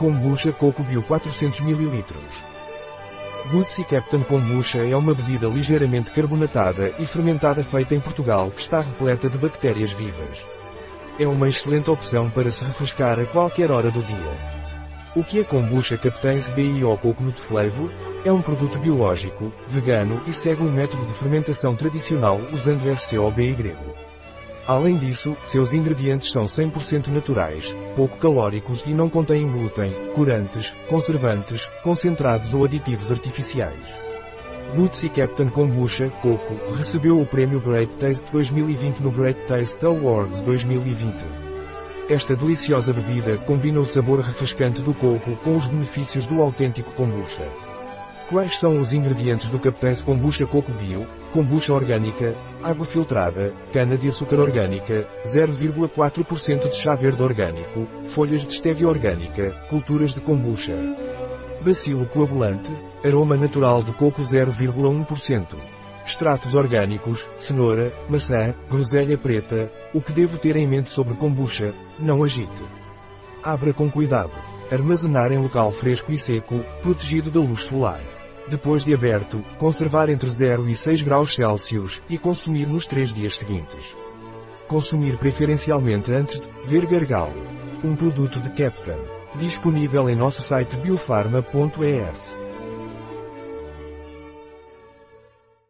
Kombucha Coco Bio 400 ml. Bootsy Captain Kombucha é uma bebida ligeiramente carbonatada e fermentada feita em Portugal que está repleta de bactérias vivas. É uma excelente opção para se refrescar a qualquer hora do dia. O que é Kombucha Captain's BIO Coconut Flavor? É um produto biológico, vegano e segue um método de fermentação tradicional usando SCOBY. Além disso, seus ingredientes são 100% naturais, pouco calóricos e não contêm glúten, corantes, conservantes, concentrados ou aditivos artificiais. Bootsy Captain Kombucha Coco recebeu o prêmio Great Taste 2020 no Great Taste Awards 2020. Esta deliciosa bebida combina o sabor refrescante do coco com os benefícios do autêntico kombucha. Quais são os ingredientes do Captain's Kombucha Coco Bio? Kombucha orgânica, água filtrada, cana-de-açúcar orgânica, 0,4% de chá verde orgânico, folhas de estévia orgânica, culturas de kombucha. Bacilo coagulante, aroma natural de coco 0,1%. Extratos orgânicos, cenoura, maçã, groselha preta, o que devo ter em mente sobre kombucha, não agite. Abra com cuidado. Armazenar em local fresco e seco, protegido da luz solar. Depois de aberto, conservar entre 0 e 6 graus Celsius e consumir nos 3 dias seguintes. Consumir preferencialmente antes de ver gargalo. Um produto de Captain. Disponível em nosso site biofarma.es.